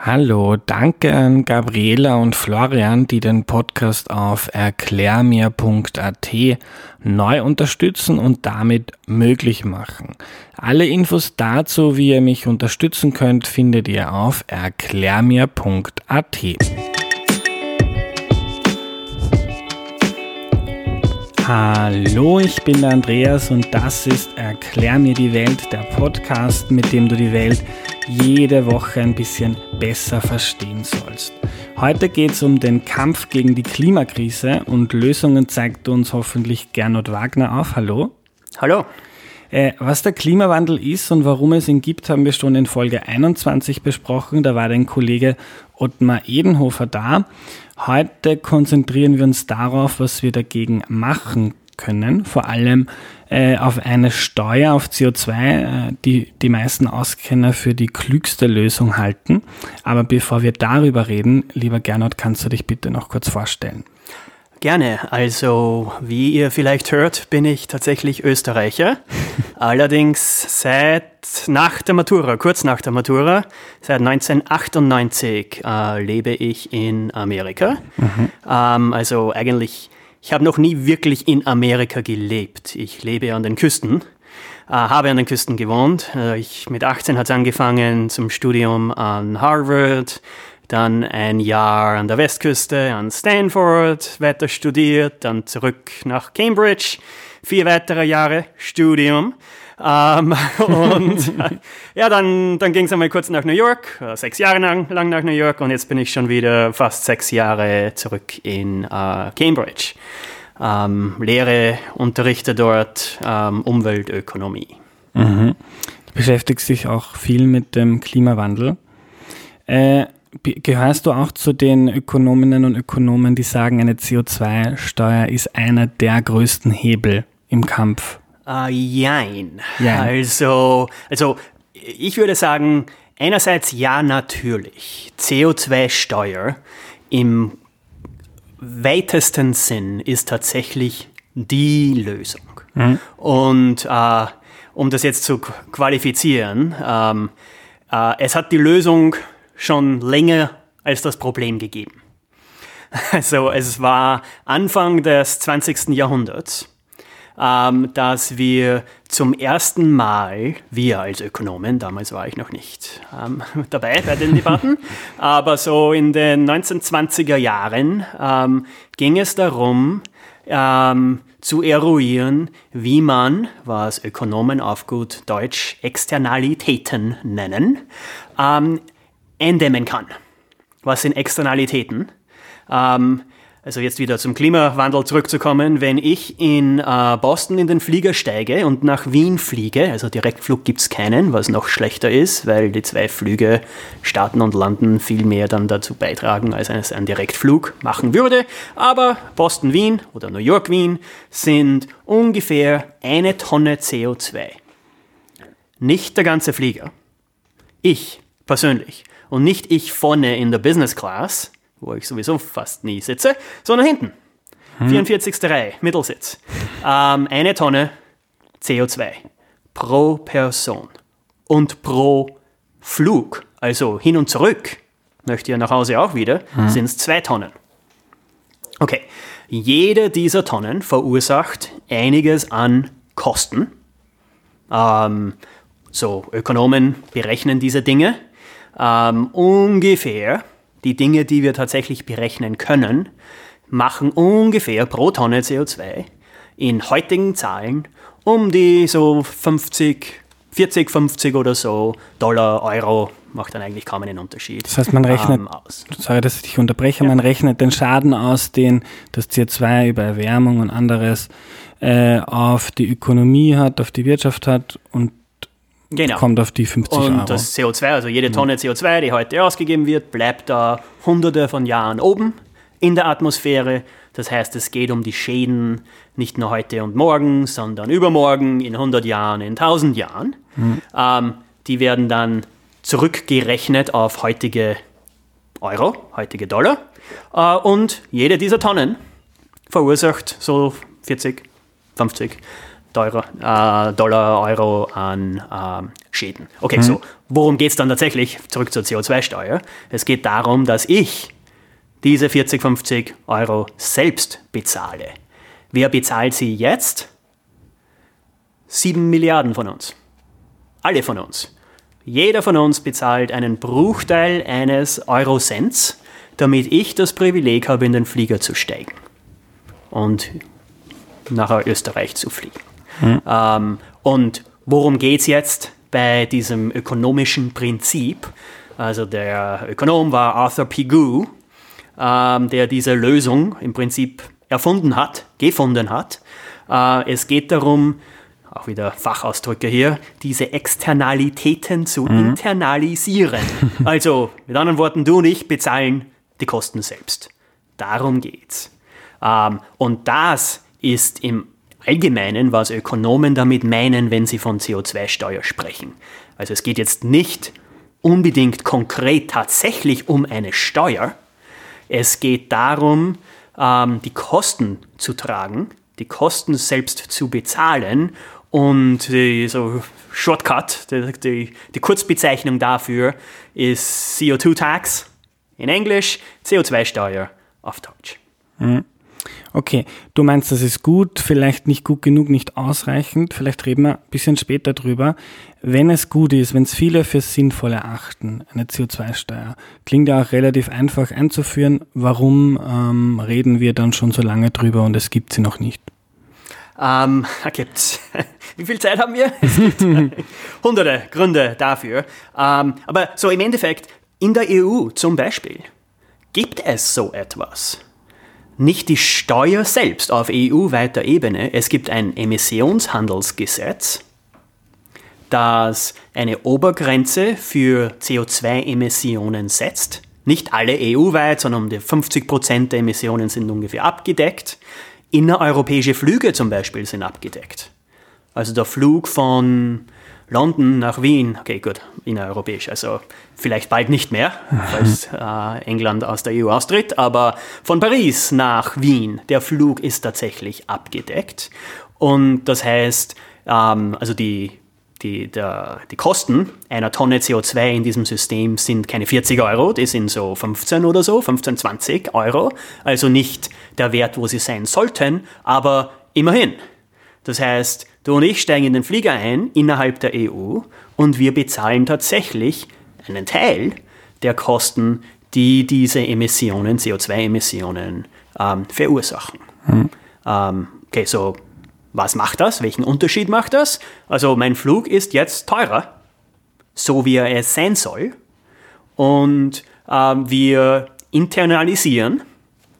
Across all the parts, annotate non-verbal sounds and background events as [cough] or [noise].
Hallo, danke an Gabriela und Florian, die den Podcast auf erklärmir.at neu unterstützen und damit möglich machen. Alle Infos dazu, wie ihr mich unterstützen könnt, findet ihr auf erklärmir.at. Hallo, ich bin der Andreas und das ist Erklär mir die Welt, der Podcast, mit dem du die Welt jede Woche ein bisschen besser verstehen sollst. Heute geht es um den Kampf gegen die Klimakrise und Lösungen zeigt uns hoffentlich Gernot Wagner auf. Hallo. Hallo. Äh, was der Klimawandel ist und warum es ihn gibt, haben wir schon in Folge 21 besprochen. Da war dein Kollege Ottmar Edenhofer da. Heute konzentrieren wir uns darauf, was wir dagegen machen können. Vor allem äh, auf eine Steuer auf CO2, äh, die die meisten Auskenner für die klügste Lösung halten. Aber bevor wir darüber reden, lieber Gernot, kannst du dich bitte noch kurz vorstellen? Gerne. Also, wie ihr vielleicht hört, bin ich tatsächlich Österreicher. [laughs] Allerdings seit nach der Matura, kurz nach der Matura, seit 1998 äh, lebe ich in Amerika. Mhm. Ähm, also eigentlich, ich habe noch nie wirklich in Amerika gelebt. Ich lebe an den Küsten, äh, habe an den Küsten gewohnt. Äh, ich, mit 18 hat es angefangen zum Studium an Harvard dann ein Jahr an der Westküste an Stanford weiter studiert, dann zurück nach Cambridge, vier weitere Jahre Studium. Ähm, [laughs] und ja, dann, dann ging es einmal kurz nach New York, äh, sechs Jahre lang, lang, nach New York und jetzt bin ich schon wieder fast sechs Jahre zurück in äh, Cambridge. Ähm, Lehre, unterrichte dort ähm, Umweltökonomie. Mhm. Du beschäftigst dich auch viel mit dem Klimawandel. Äh, Gehörst du auch zu den Ökonominnen und Ökonomen, die sagen, eine CO2-Steuer ist einer der größten Hebel im Kampf? Uh, jein. jein. Also, also, ich würde sagen, einerseits ja, natürlich. CO2-Steuer im weitesten Sinn ist tatsächlich die Lösung. Mhm. Und uh, um das jetzt zu qualifizieren, um, uh, es hat die Lösung schon länger als das Problem gegeben. [laughs] Also es war Anfang des 20. Jahrhunderts, ähm, dass wir zum ersten Mal, wir als Ökonomen, damals war ich noch nicht ähm, [laughs] dabei bei den Debatten, [laughs] aber so in den 1920er Jahren ähm, ging es darum, ähm, zu eruieren, wie man, was Ökonomen auf gut Deutsch Externalitäten nennen, ähm, eindämmen kann. Was sind Externalitäten? Ähm, also jetzt wieder zum Klimawandel zurückzukommen, wenn ich in äh, Boston in den Flieger steige und nach Wien fliege, also Direktflug gibt es keinen, was noch schlechter ist, weil die zwei Flüge starten und landen viel mehr dann dazu beitragen, als es ein Direktflug machen würde. Aber Boston-Wien oder New York-Wien sind ungefähr eine Tonne CO2. Nicht der ganze Flieger. Ich persönlich und nicht ich vorne in der Business Class, wo ich sowieso fast nie sitze, sondern hinten. Hm. 44. Reihe, Mittelsitz. Ähm, eine Tonne CO2 pro Person und pro Flug, also hin und zurück, möchte ihr nach Hause auch wieder, hm. sind es zwei Tonnen. Okay, jede dieser Tonnen verursacht einiges an Kosten. Ähm, so, Ökonomen berechnen diese Dinge ähm, ungefähr die Dinge, die wir tatsächlich berechnen können, machen ungefähr pro Tonne CO2 in heutigen Zahlen um die so 50, 40, 50 oder so Dollar, Euro, macht dann eigentlich kaum einen Unterschied. Das heißt, man rechnet, ähm, aus. sorry, dass ich dich unterbreche, ja. man rechnet den Schaden aus, den das CO2 über Erwärmung und anderes äh, auf die Ökonomie hat, auf die Wirtschaft hat und Genau. Kommt auf die 50 und Euro. Und das CO2, also jede Tonne CO2, die heute ausgegeben wird, bleibt da hunderte von Jahren oben in der Atmosphäre. Das heißt, es geht um die Schäden nicht nur heute und morgen, sondern übermorgen, in 100 Jahren, in 1000 Jahren. Mhm. Ähm, die werden dann zurückgerechnet auf heutige Euro, heutige Dollar. Äh, und jede dieser Tonnen verursacht so 40, 50 Dollar, äh, Dollar Euro an ähm, Schäden. Okay, mhm. so, worum geht es dann tatsächlich? Zurück zur CO2-Steuer. Es geht darum, dass ich diese 40, 50 Euro selbst bezahle. Wer bezahlt sie jetzt? Sieben Milliarden von uns. Alle von uns. Jeder von uns bezahlt einen Bruchteil eines Eurocents, damit ich das Privileg habe, in den Flieger zu steigen und nach Österreich zu fliegen. Mhm. Ähm, und worum geht es jetzt bei diesem ökonomischen Prinzip? Also der Ökonom war Arthur Pigou, ähm, der diese Lösung im Prinzip erfunden hat, gefunden hat. Äh, es geht darum, auch wieder Fachausdrücke hier, diese Externalitäten zu mhm. internalisieren. [laughs] Also mit anderen Worten, du und ich bezahlen die Kosten selbst. Darum geht's. Ähm, und das ist im Allgemeinen, was Ökonomen damit meinen, wenn sie von CO2-Steuer sprechen. Also es geht jetzt nicht unbedingt konkret tatsächlich um eine Steuer. Es geht darum, ähm, die Kosten zu tragen, die Kosten selbst zu bezahlen und die, so Shortcut, die, die, Kurzbezeichnung dafür ist CO2-Tax in Englisch, CO2-Steuer auf Deutsch. Mhm. Okay, du meinst, das ist gut, vielleicht nicht gut genug, nicht ausreichend. Vielleicht reden wir ein bisschen später drüber. Wenn es gut ist, wenn es viele für sinnvoll erachten, eine CO2-Steuer, klingt ja auch relativ einfach einzuführen. Warum ähm, reden wir dann schon so lange drüber und es gibt sie noch nicht? Ähm, [laughs] gibt's. [laughs] Wie viel Zeit haben wir? Es gibt [laughs] hunderte Gründe dafür. Ähm, aber so im Endeffekt, in der EU zum Beispiel, gibt es so etwas nicht die Steuer selbst auf EU-weiter Ebene. Es gibt ein Emissionshandelsgesetz, das eine Obergrenze für CO2-Emissionen setzt. Nicht alle EU-weit, sondern um 50 Prozent der Emissionen sind ungefähr abgedeckt. Innereuropäische Flüge zum Beispiel sind abgedeckt. Also der Flug von London nach Wien, okay gut, innereuropäisch, also vielleicht bald nicht mehr, [laughs] falls äh, England aus der EU austritt, aber von Paris nach Wien, der Flug ist tatsächlich abgedeckt. Und das heißt, ähm, also die, die, der, die Kosten einer Tonne CO2 in diesem System sind keine 40 Euro, die sind so 15 oder so, 15, 20 Euro. Also nicht der Wert, wo sie sein sollten, aber immerhin. Das heißt, du und ich steigen in den Flieger ein innerhalb der EU und wir bezahlen tatsächlich einen Teil der Kosten, die diese Emissionen, CO2-Emissionen, ähm, verursachen. Mhm. Ähm, okay, so was macht das? Welchen Unterschied macht das? Also mein Flug ist jetzt teurer, so wie er es sein soll. Und ähm, wir internalisieren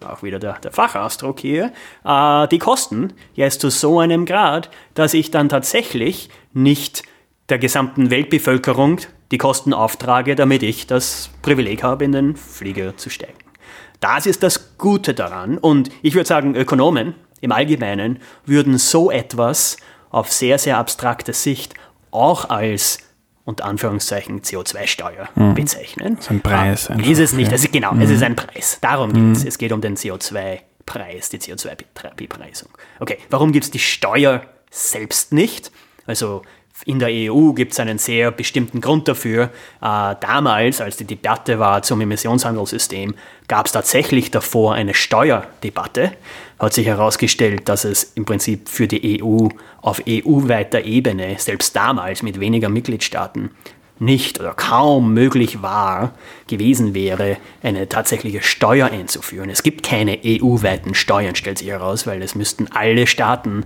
auch wieder der, der Fachausdruck hier, äh, die Kosten jetzt zu so einem Grad, dass ich dann tatsächlich nicht der gesamten Weltbevölkerung die Kosten auftrage, damit ich das Privileg habe, in den Flieger zu steigen. Das ist das Gute daran. Und ich würde sagen, Ökonomen im Allgemeinen würden so etwas auf sehr, sehr abstrakte Sicht auch als unter Anführungszeichen CO2-Steuer mhm. bezeichnen. Das ist ein Preis. Einfach, ist es nicht. Ja. Also genau, mhm. es ist ein Preis. Darum geht es. Mhm. Es geht um den CO2-Preis, die CO2-Bepreisung. Okay, warum gibt es die Steuer selbst nicht? Also in der EU gibt es einen sehr bestimmten Grund dafür. Äh, damals, als die Debatte war zum Emissionshandelssystem, gab es tatsächlich davor eine Steuerdebatte. Hat sich herausgestellt, dass es im Prinzip für die EU auf EU-weiter Ebene, selbst damals mit weniger Mitgliedstaaten, nicht oder kaum möglich war, gewesen wäre, eine tatsächliche Steuer einzuführen. Es gibt keine EU-weiten Steuern, stellt sich heraus, weil es müssten alle Staaten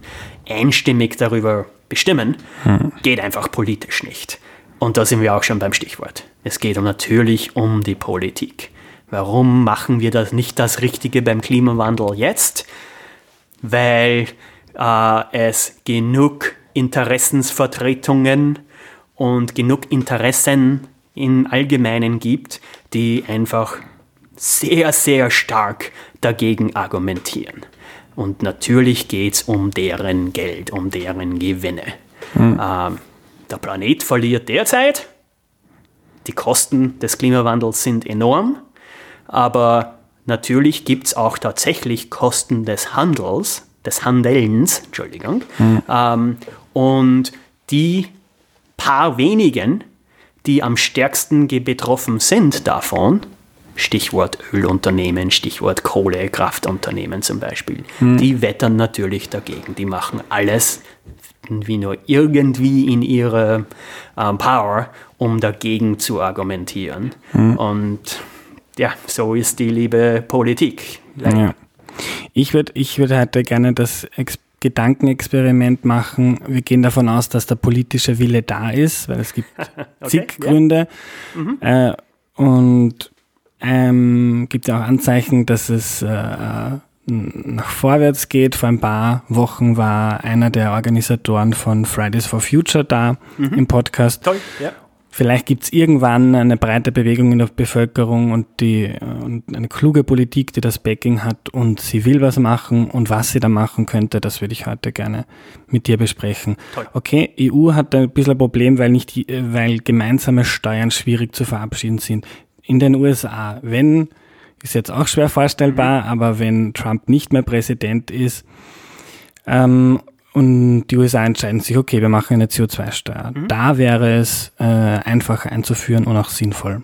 einstimmig darüber bestimmen, hm. geht einfach politisch nicht. Und da sind wir auch schon beim Stichwort. Es geht natürlich um die Politik. Warum machen wir das nicht das Richtige beim Klimawandel jetzt? Weil äh, es genug Interessensvertretungen und genug Interessen im Allgemeinen gibt, die einfach sehr, sehr stark dagegen argumentieren. Und natürlich geht es um deren Geld, um deren Gewinne. Mhm. Ähm, der Planet verliert derzeit. Die Kosten des Klimawandels sind enorm. Aber natürlich gibt es auch tatsächlich Kosten des Handels des Handelns, Entschuldigung, mhm. ähm, und die paar wenigen, die am stärksten betroffen sind davon, Stichwort Ölunternehmen, Stichwort Kohlekraftunternehmen zum Beispiel, mhm. die wettern natürlich dagegen. Die machen alles wie nur irgendwie in ihrer äh, Power, um dagegen zu argumentieren. Mhm. Und ja, so ist die liebe Politik. Ja. Ich würde ich würd heute gerne das Ex Gedankenexperiment machen. Wir gehen davon aus, dass der politische Wille da ist, weil es gibt [laughs] okay, zig Gründe. Ja. Mhm. Äh, und ähm, gibt ja auch Anzeichen, dass es äh, nach vorwärts geht. Vor ein paar Wochen war einer der Organisatoren von Fridays for Future da mhm. im Podcast. Toll, ja. Vielleicht gibt es irgendwann eine breite Bewegung in der Bevölkerung und, die, und eine kluge Politik, die das Backing hat und sie will was machen und was sie da machen könnte, das würde ich heute gerne mit dir besprechen. Toll. Okay, EU hat ein bisschen ein Problem, weil, nicht, weil gemeinsame Steuern schwierig zu verabschieden sind. In den USA, wenn, ist jetzt auch schwer vorstellbar, mhm. aber wenn Trump nicht mehr Präsident ist ähm, und die USA entscheiden sich, okay, wir machen eine CO2-Steuer. Mhm. Da wäre es äh, einfacher einzuführen und auch sinnvoll.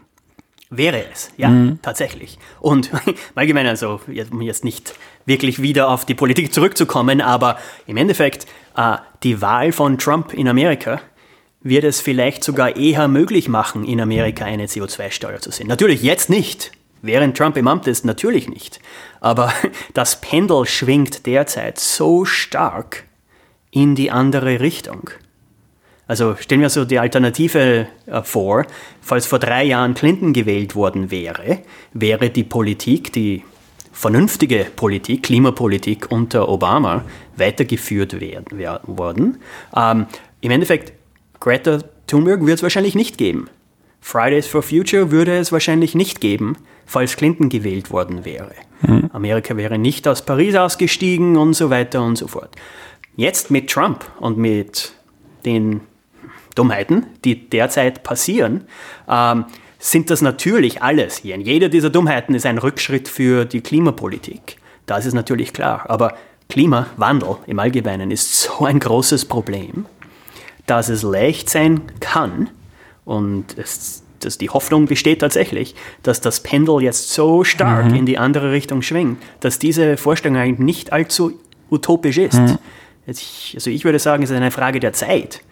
Wäre es, ja, mhm. tatsächlich. Und [laughs] allgemein, also um jetzt nicht wirklich wieder auf die Politik zurückzukommen, aber im Endeffekt, äh, die Wahl von Trump in Amerika wird es vielleicht sogar eher möglich machen, in Amerika eine CO2-Steuer zu sehen. Natürlich jetzt nicht. Während Trump im Amt ist, natürlich nicht. Aber [laughs] das Pendel schwingt derzeit so stark, in die andere Richtung. Also stellen wir so die Alternative äh, vor, falls vor drei Jahren Clinton gewählt worden wäre, wäre die Politik, die vernünftige Politik, Klimapolitik unter Obama weitergeführt werden, worden. Ähm, Im Endeffekt, Greta Thunberg wird es wahrscheinlich nicht geben. Fridays for Future würde es wahrscheinlich nicht geben, falls Clinton gewählt worden wäre. Mhm. Amerika wäre nicht aus Paris ausgestiegen und so weiter und so fort. Jetzt mit Trump und mit den Dummheiten, die derzeit passieren, ähm, sind das natürlich alles. Jede dieser Dummheiten ist ein Rückschritt für die Klimapolitik. Das ist natürlich klar. Aber Klimawandel im Allgemeinen ist so ein großes Problem, dass es leicht sein kann und es, dass die Hoffnung besteht tatsächlich, dass das Pendel jetzt so stark mhm. in die andere Richtung schwingt, dass diese Vorstellung eigentlich nicht allzu utopisch ist. Mhm. Also ich würde sagen, es ist eine Frage der Zeit,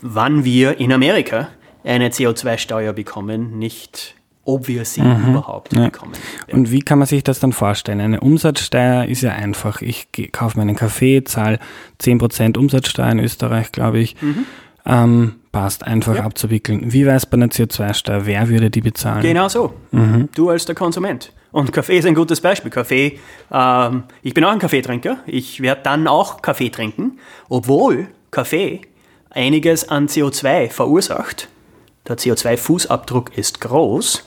wann wir in Amerika eine CO2-Steuer bekommen, nicht ob wir sie mhm. überhaupt ja. bekommen. Und wie kann man sich das dann vorstellen? Eine Umsatzsteuer ist ja einfach. Ich kaufe meinen Kaffee, zahle 10% Umsatzsteuer in Österreich, glaube ich. Mhm. Ähm, passt einfach ja. abzuwickeln. Wie wäre es bei einer CO2-Steuer? Wer würde die bezahlen? Genau so. Mhm. Du als der Konsument. Und Kaffee ist ein gutes Beispiel. Kaffee, ähm, ich bin auch ein Kaffeetrinker. Ich werde dann auch Kaffee trinken, obwohl Kaffee einiges an CO2 verursacht. Der CO2-Fußabdruck ist groß,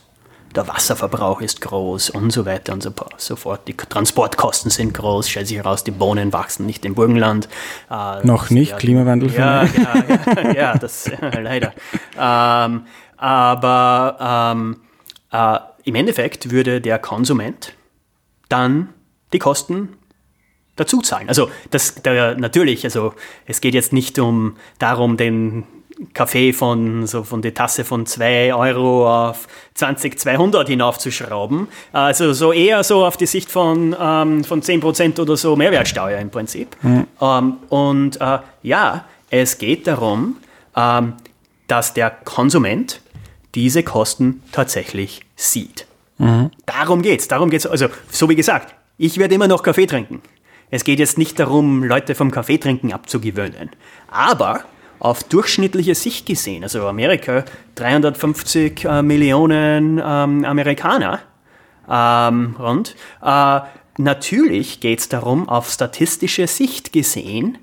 der Wasserverbrauch ist groß und so weiter und so fort. Die Transportkosten sind groß, stellt sich heraus, die Bohnen wachsen nicht im Burgenland. Äh, Noch nicht, ja, Klimawandel. Ja, genau, ja, ja, [laughs] das [laughs] leider. Ähm, aber ähm, äh, im Endeffekt würde der Konsument dann die Kosten dazu zahlen. Also das der, natürlich, also es geht jetzt nicht um darum, den Kaffee von so von der Tasse von 2 Euro auf 20, 200 hinaufzuschrauben. Also so eher so auf die Sicht von, ähm, von 10% oder so Mehrwertsteuer im Prinzip. Mhm. Ähm, und äh, ja, es geht darum, ähm, dass der Konsument diese Kosten tatsächlich sieht. Mhm. Darum geht's. Darum geht's. Also, so wie gesagt, ich werde immer noch Kaffee trinken. Es geht jetzt nicht darum, Leute vom Kaffeetrinken abzugewöhnen. Aber auf durchschnittliche Sicht gesehen, also Amerika, 350 äh, Millionen ähm, Amerikaner ähm, rund, äh, natürlich geht es darum, auf statistische Sicht gesehen,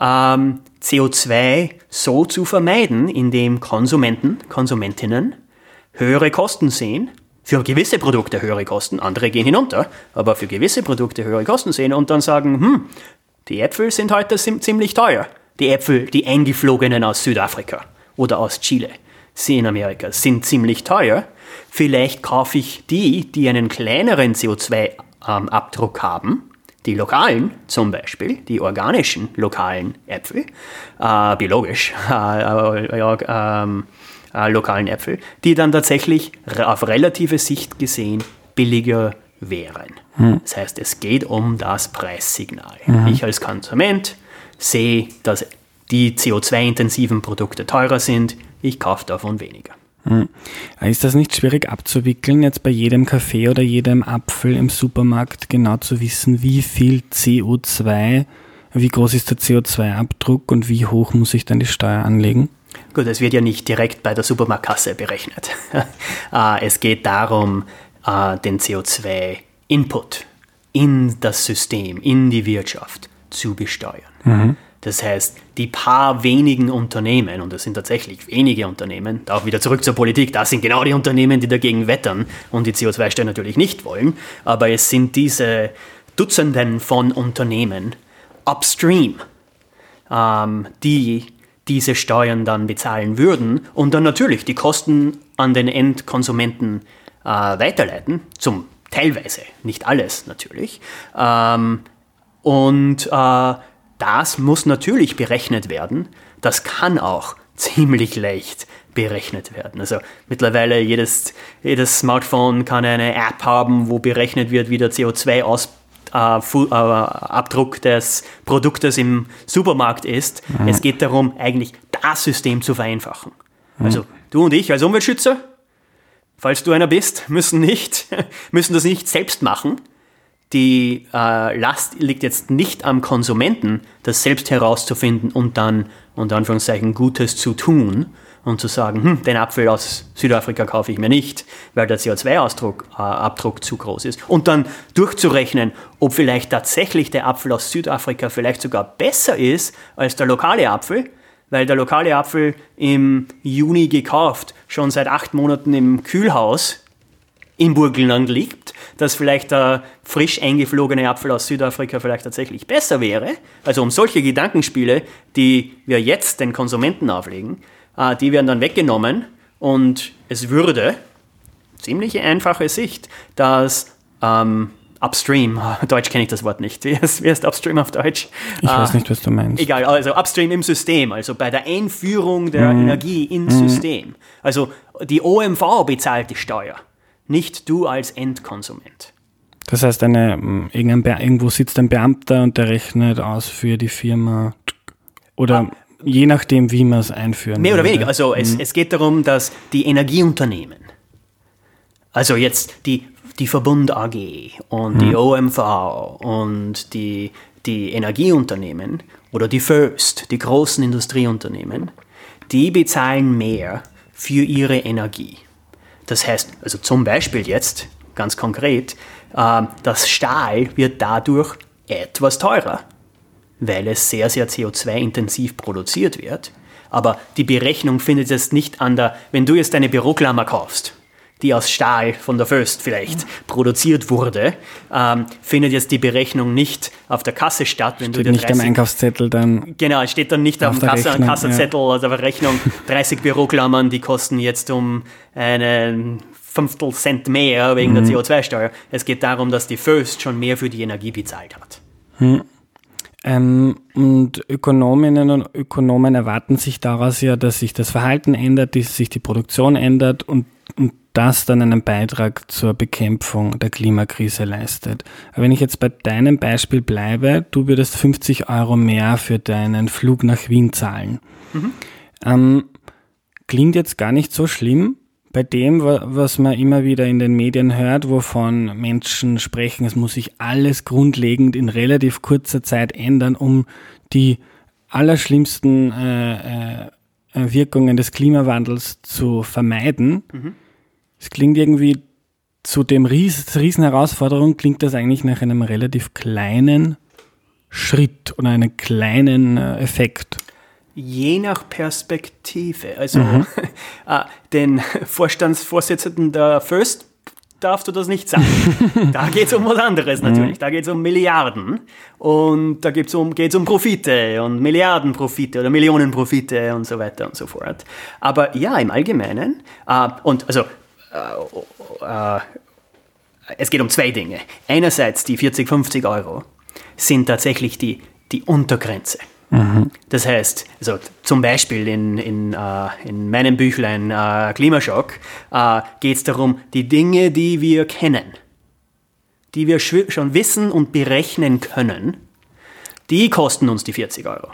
ähm, CO2 so zu vermeiden, indem Konsumenten, Konsumentinnen höhere Kosten sehen, für gewisse Produkte höhere Kosten, andere gehen hinunter, aber für gewisse Produkte höhere Kosten sehen und dann sagen, hm, die Äpfel sind heute ziemlich teuer. Die Äpfel, die eingeflogenen aus Südafrika oder aus Chile, sie in Amerika, sind ziemlich teuer. Vielleicht kaufe ich die, die einen kleineren CO2-Abdruck haben, Die lokalen zum Beispiel, die organischen lokalen Äpfel, äh, biologisch [laughs] äh, ähm, äh, lokalen Äpfel, die dann tatsächlich auf relative Sicht gesehen billiger wären. Hm. Das heißt, es geht um das Preissignal. Mhm. Ich als Konsument sehe, dass die CO2-intensiven Produkte teurer sind, ich kaufe davon weniger. Ist das nicht schwierig abzuwickeln, jetzt bei jedem Kaffee oder jedem Apfel im Supermarkt genau zu wissen, wie viel CO2, wie groß ist der CO2-Abdruck und wie hoch muss ich dann die Steuer anlegen? Gut, es wird ja nicht direkt bei der Supermarktkasse berechnet. Äh, [laughs] es geht darum, äh, den CO2-Input in das System, in die Wirtschaft zu besteuern. Mhm. Das heißt, die paar wenigen Unternehmen, und das sind tatsächlich wenige Unternehmen, da auch wieder zurück zur Politik, das sind genau die Unternehmen, die dagegen wettern und die CO2-Steuer natürlich nicht wollen, aber es sind diese Dutzenden von Unternehmen upstream, ähm, die diese Steuern dann bezahlen würden und dann natürlich die Kosten an den Endkonsumenten äh, weiterleiten, zum teilweise, nicht alles natürlich. Ähm, und äh, das muss natürlich berechnet werden. Das kann auch [laughs] ziemlich leicht berechnet werden. Also mittlerweile jedes, jedes Smartphone kann eine App haben, wo berechnet wird, wie der CO2 äh, äh, des Produktes im Supermarkt ist. Mhm. Es geht darum, eigentlich das System zu vereinfachen. Mhm. Also du und ich als Umweltschützer, falls du einer bist, [laughs] müssen, nicht, müssen das nicht selbst machen, die äh, Last liegt jetzt nicht am Konsumenten, das selbst herauszufinden und dann, unter Anführungszeichen, Gutes zu tun und zu sagen, hm, den Apfel aus Südafrika kaufe ich mir nicht, weil der CO2-Abdruck äh, zu groß ist. Und dann durchzurechnen, ob vielleicht tatsächlich der Apfel aus Südafrika vielleicht sogar besser ist als der lokale Apfel, weil der lokale Apfel im Juni gekauft, schon seit acht Monaten im Kühlhaus im Burgenland liegt, dass vielleicht der frisch eingeflogene Apfel aus Südafrika vielleicht tatsächlich besser wäre. Also um solche Gedankenspiele, die wir jetzt den Konsumenten auflegen, äh, die werden dann weggenommen und es würde, ziemlich einfache Sicht, dass ähm, Upstream, [laughs] Deutsch kenne ich das Wort nicht. Wie ist, wie ist Upstream auf Deutsch? Ich äh, weiß nicht, was du meinst. Egal, also Upstream im System, also bei der Einführung der mm. Energie ins mm. System. Also die OMV bezahlt die Steuer nicht du als Endkonsument. Das heißt, eine, irgendwo sitzt ein Beamter und der rechnet aus für die Firma oder ah, je nachdem, wie man es einführen Mehr oder weniger. Also es, mhm. es geht darum, dass die Energieunternehmen, also jetzt die, die Verbund AG und mhm. die OMV und die, die Energieunternehmen oder die First, die großen Industrieunternehmen, die bezahlen mehr für ihre Energie. Das heißt, also zum Beispiel jetzt, ganz konkret, äh, das Stahl wird dadurch etwas teurer, weil es sehr, sehr CO2-intensiv produziert wird. Aber die Berechnung findet jetzt nicht an der, wenn du jetzt eine Büroklammer kaufst, die aus Stahl von der Föst vielleicht produziert wurde, ähm, findet jetzt die Berechnung nicht auf der Kasse statt. Wenn steht du nicht 30, am Einkaufszettel dann. Genau, es steht dann nicht auf, auf dem Kasse, Rechnung, Kassenzettel, ja. also auf der Rechnung [laughs] 30 Büroklammern, die kosten jetzt um einen Fünftel Cent mehr wegen mhm. der CO2-Steuer. Es geht darum, dass die Föst schon mehr für die Energie bezahlt hat. Mhm. Ähm, und Ökonominnen und Ökonomen erwarten sich daraus ja, dass sich das Verhalten ändert, dass sich die Produktion ändert und das dann einen Beitrag zur Bekämpfung der Klimakrise leistet. Aber wenn ich jetzt bei deinem Beispiel bleibe, du würdest 50 Euro mehr für deinen Flug nach Wien zahlen. Mhm. Ähm, klingt jetzt gar nicht so schlimm. Bei dem, was man immer wieder in den Medien hört, wovon Menschen sprechen, es muss sich alles grundlegend in relativ kurzer Zeit ändern, um die allerschlimmsten äh, äh, Wirkungen des Klimawandels zu vermeiden. Mhm es klingt irgendwie zu dem Ries riesen Herausforderung, klingt das eigentlich nach einem relativ kleinen Schritt oder einem kleinen äh, Effekt. Je nach Perspektive. Also mhm. [laughs] äh, den Vorstandsvorsitzenden der First darfst du das nicht sagen. [laughs] da geht es um was anderes natürlich. Da geht es um Milliarden und da geht's um, geht's um Profite und Milliardenprofite oder Millionenprofite und so weiter und so fort. Aber ja, im Allgemeinen, äh, und also äh, äh, es geht um zwei Dinge. Einerseits die 40, 50 Euro, sind tatsächlich die, die Untergrenze. Mhm. Das heißt, also zum Beispiel in, in, uh, in meinem Büchlein uh, Klimaschock uh, geht es darum, die Dinge, die wir kennen, die wir schon wissen und berechnen können, die kosten uns die 40 Euro.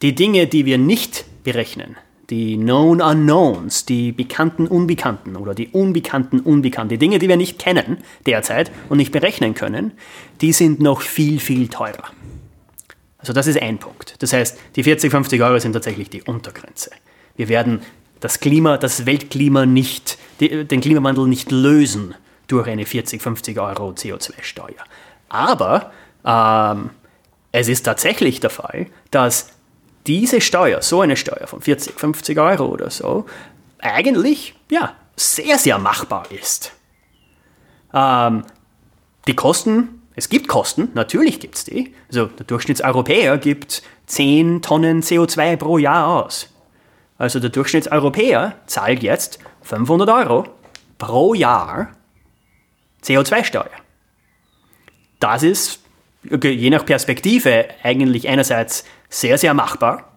Die Dinge, die wir nicht berechnen, die Known Unknowns, die bekannten Unbekannten oder die unbekannten Unbekannten, die Dinge, die wir nicht kennen derzeit und nicht berechnen können, die sind noch viel, viel teurer. Also das ist ein Punkt. Das heißt, die 40, 50 Euro sind tatsächlich die Untergrenze. Wir werden das Klima, das Weltklima nicht, den Klimawandel nicht lösen durch eine 40, 50 Euro CO2-Steuer. Aber ähm, es ist tatsächlich der Fall, dass diese Steuer, so eine Steuer von 40, 50 Euro oder so, eigentlich ja, sehr, sehr machbar ist. Ähm, die Kosten, es gibt Kosten, natürlich gibt es die. Also der Durchschnittseuropäer gibt 10 Tonnen CO2 pro Jahr aus. Also der Durchschnittseuropäer zahlt jetzt 500 Euro pro Jahr CO2-Steuer. Das ist je nach Perspektive eigentlich einerseits sehr, sehr machbar.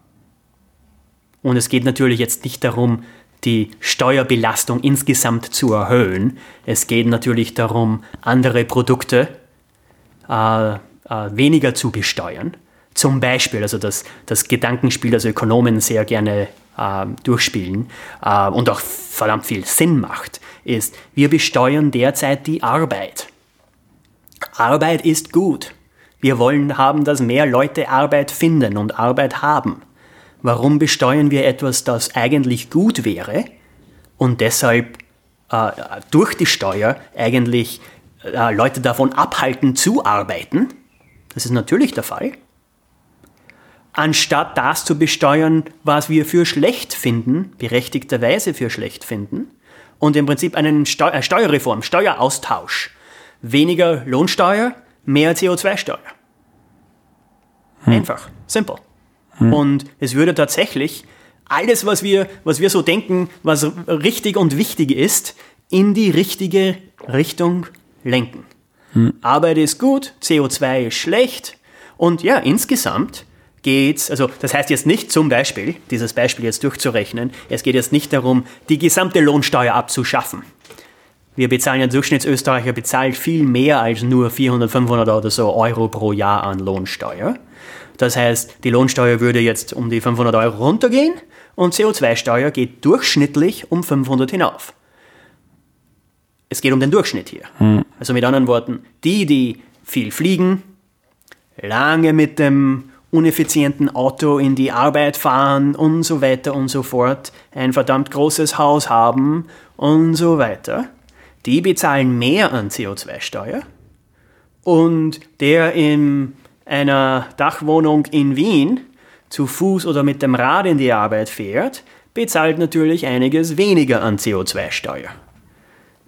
Und es geht natürlich jetzt nicht darum, die Steuerbelastung insgesamt zu erhöhen. Es geht natürlich darum, andere Produkte äh, äh, weniger zu besteuern. Zum Beispiel, also das, das Gedankenspiel, das Ökonomen sehr gerne äh, durchspielen äh, und auch verdammt viel Sinn macht, ist, wir besteuern derzeit die Arbeit. Arbeit ist gut. Wir wollen haben, dass mehr Leute Arbeit finden und Arbeit haben. Warum besteuern wir etwas, das eigentlich gut wäre und deshalb äh, durch die Steuer eigentlich äh, Leute davon abhalten zu arbeiten? Das ist natürlich der Fall. Anstatt das zu besteuern, was wir für schlecht finden, berechtigterweise für schlecht finden, und im Prinzip einen Steu äh, Steuerreform, Steueraustausch, weniger Lohnsteuer, mehr CO2-Steuer. Hm. Einfach, simple. Hm. Und es würde tatsächlich alles, was wir, was wir so denken, was richtig und wichtig ist, in die richtige Richtung lenken. Hm. Arbeit ist gut, CO2 ist schlecht und ja, insgesamt geht's, also das heißt jetzt nicht zum Beispiel, dieses Beispiel jetzt durchzurechnen, es geht jetzt nicht darum, die gesamte Lohnsteuer abzuschaffen. Wir bezahlen, ein Durchschnittsösterreicher bezahlt viel mehr als nur 400, 500 oder so Euro pro Jahr an Lohnsteuer. Das heißt, die Lohnsteuer würde jetzt um die 500 Euro runtergehen und CO2-Steuer geht durchschnittlich um 500 hinauf. Es geht um den Durchschnitt hier. Hm. Also mit anderen Worten, die, die viel fliegen, lange mit dem uneffizienten Auto in die Arbeit fahren und so weiter und so fort, ein verdammt großes Haus haben und so weiter, die bezahlen mehr an CO2-Steuer und der in einer Dachwohnung in Wien zu Fuß oder mit dem Rad in die Arbeit fährt, bezahlt natürlich einiges weniger an CO2-Steuer,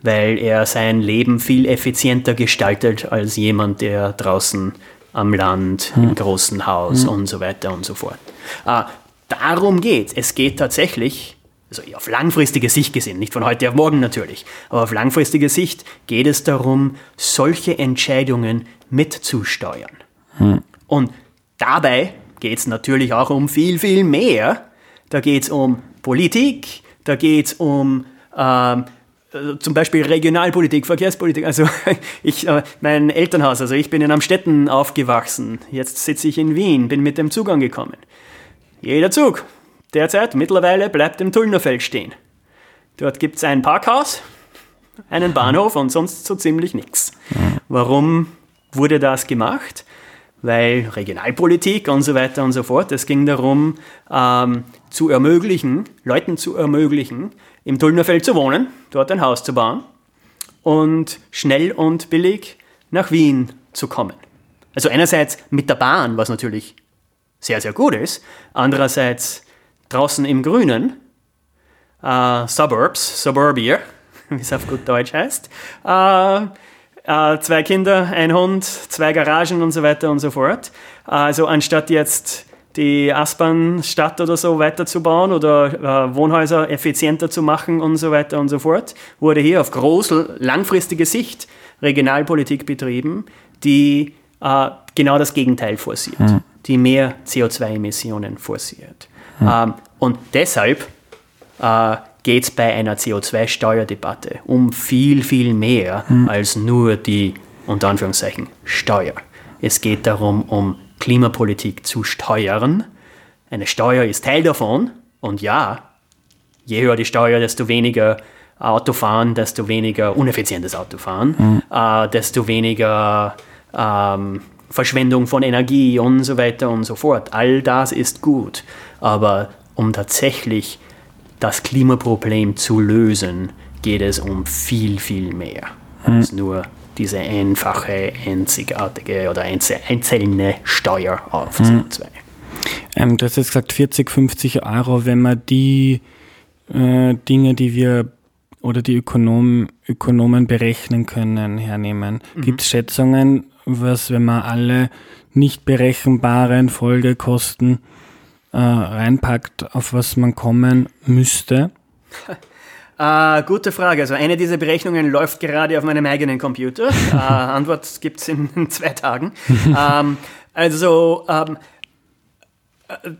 weil er sein Leben viel effizienter gestaltet als jemand, der draußen am Land, hm. im großen Haus hm. und so weiter und so fort. Äh, darum geht es. geht tatsächlich, also auf langfristige Sicht gesehen, nicht von heute auf morgen natürlich, aber auf langfristige Sicht geht es darum, solche Entscheidungen mitzusteuern. Hm. Und dabei geht es natürlich auch um viel, viel mehr. Da geht es um Politik, da geht es um ähm, äh, zum Beispiel Regionalpolitik, Verkehrspolitik. Also [laughs] ich, äh, mein Elternhaus, also ich bin in Amstetten aufgewachsen. Jetzt sitze ich in Wien, bin mit dem Zug angekommen. Jeder Zug derzeit mittlerweile bleibt im Tullnerfeld stehen. Dort gibt es ein Parkhaus, einen Bahnhof und sonst so ziemlich nichts. Warum wurde das gemacht? weil Regionalpolitik und so weiter und so fort, es ging darum, ähm, zu ermöglichen, Leuten zu ermöglichen, im Tullnerfeld zu wohnen, dort ein Haus zu bauen und schnell und billig nach Wien zu kommen. Also einerseits mit der Bahn, was natürlich sehr, sehr gut ist, andererseits draußen im Grünen, äh, Suburbs, Suburbia, [laughs] wie es auf gut Deutsch heißt, äh, äh, zwei Kinder, ein Hund, zwei Garagen und so weiter und so fort. Also anstatt jetzt die Aspern-Stadt oder so weiterzubauen oder äh, Wohnhäuser effizienter zu machen und so weiter und so fort, wurde hier auf große, langfristige Sicht Regionalpolitik betrieben, die äh, genau das Gegenteil forciert, mhm. die mehr CO2-Emissionen forciert. Mhm. Ähm, und deshalb äh, geht es bei einer CO2-Steuerdebatte um viel, viel mehr mhm. als nur die, unter Anführungszeichen, Steuer. Es geht darum, um Klimapolitik zu steuern. Eine Steuer ist Teil davon. Und ja, je höher die Steuer, desto weniger Autofahren, desto weniger uneffizientes Autofahren, mhm. äh, desto weniger ähm, Verschwendung von Energie und so weiter und so fort. All das ist gut. Aber um tatsächlich das Klimaproblem zu lösen, geht es um viel, viel mehr mhm. als nur diese einfache, einzigartige oder einzelne Steuer auf CO2. Mhm. Ähm, du hast jetzt gesagt 40, 50 Euro, wenn man die äh, Dinge, die wir oder die Ökonom, Ökonomen berechnen können, hernehmen. Mhm. Gibt es Schätzungen, was, wenn man alle nicht berechenbaren Folgekosten äh, reinpackt, auf was man kommen müsste? Äh, [laughs] gute Frage. Also eine dieser Berechnungen läuft gerade auf meinem eigenen Computer. äh, [laughs] Antwort gibt es in, in, zwei Tagen. [laughs] ähm, also ähm,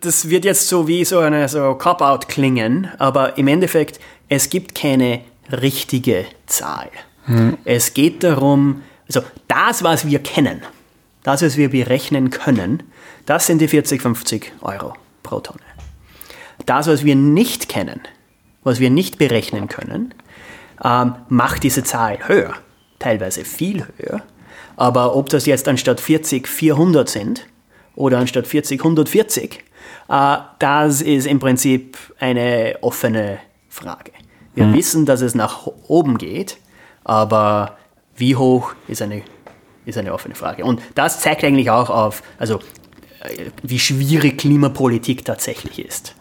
das wird jetzt so wie so eine so Cop-out klingen, aber im Endeffekt, es gibt keine richtige Zahl. Hm. Es geht darum, also das, was wir kennen, das, was wir berechnen können, das sind die 40, 50 Euro pro Tonne. Das, was wir nicht kennen, was wir nicht berechnen können, ähm, macht diese Zahl höher, teilweise viel höher. Aber ob das jetzt anstatt 40 400 sind oder anstatt 40 140, äh, das ist im Prinzip eine offene Frage. Wir mhm. wissen, dass es nach oben geht, aber wie hoch ist eine, ist eine offene Frage. Und das zeigt eigentlich auch auf, also wie schwierig Klimapolitik tatsächlich ist.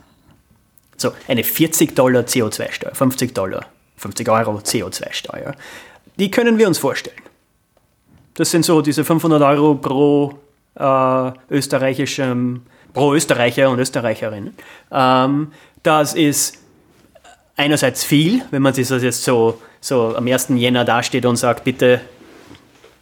So, eine 40 Dollar CO2-Steuer, 50 Dollar, 50 Euro CO2-Steuer, die können wir uns vorstellen. Das sind so diese 500 Euro pro äh, österreichischem, pro Österreicher und Österreicherin. Ähm, das ist einerseits viel, wenn man sich das jetzt so, so am 1. Jänner dasteht und sagt, bitte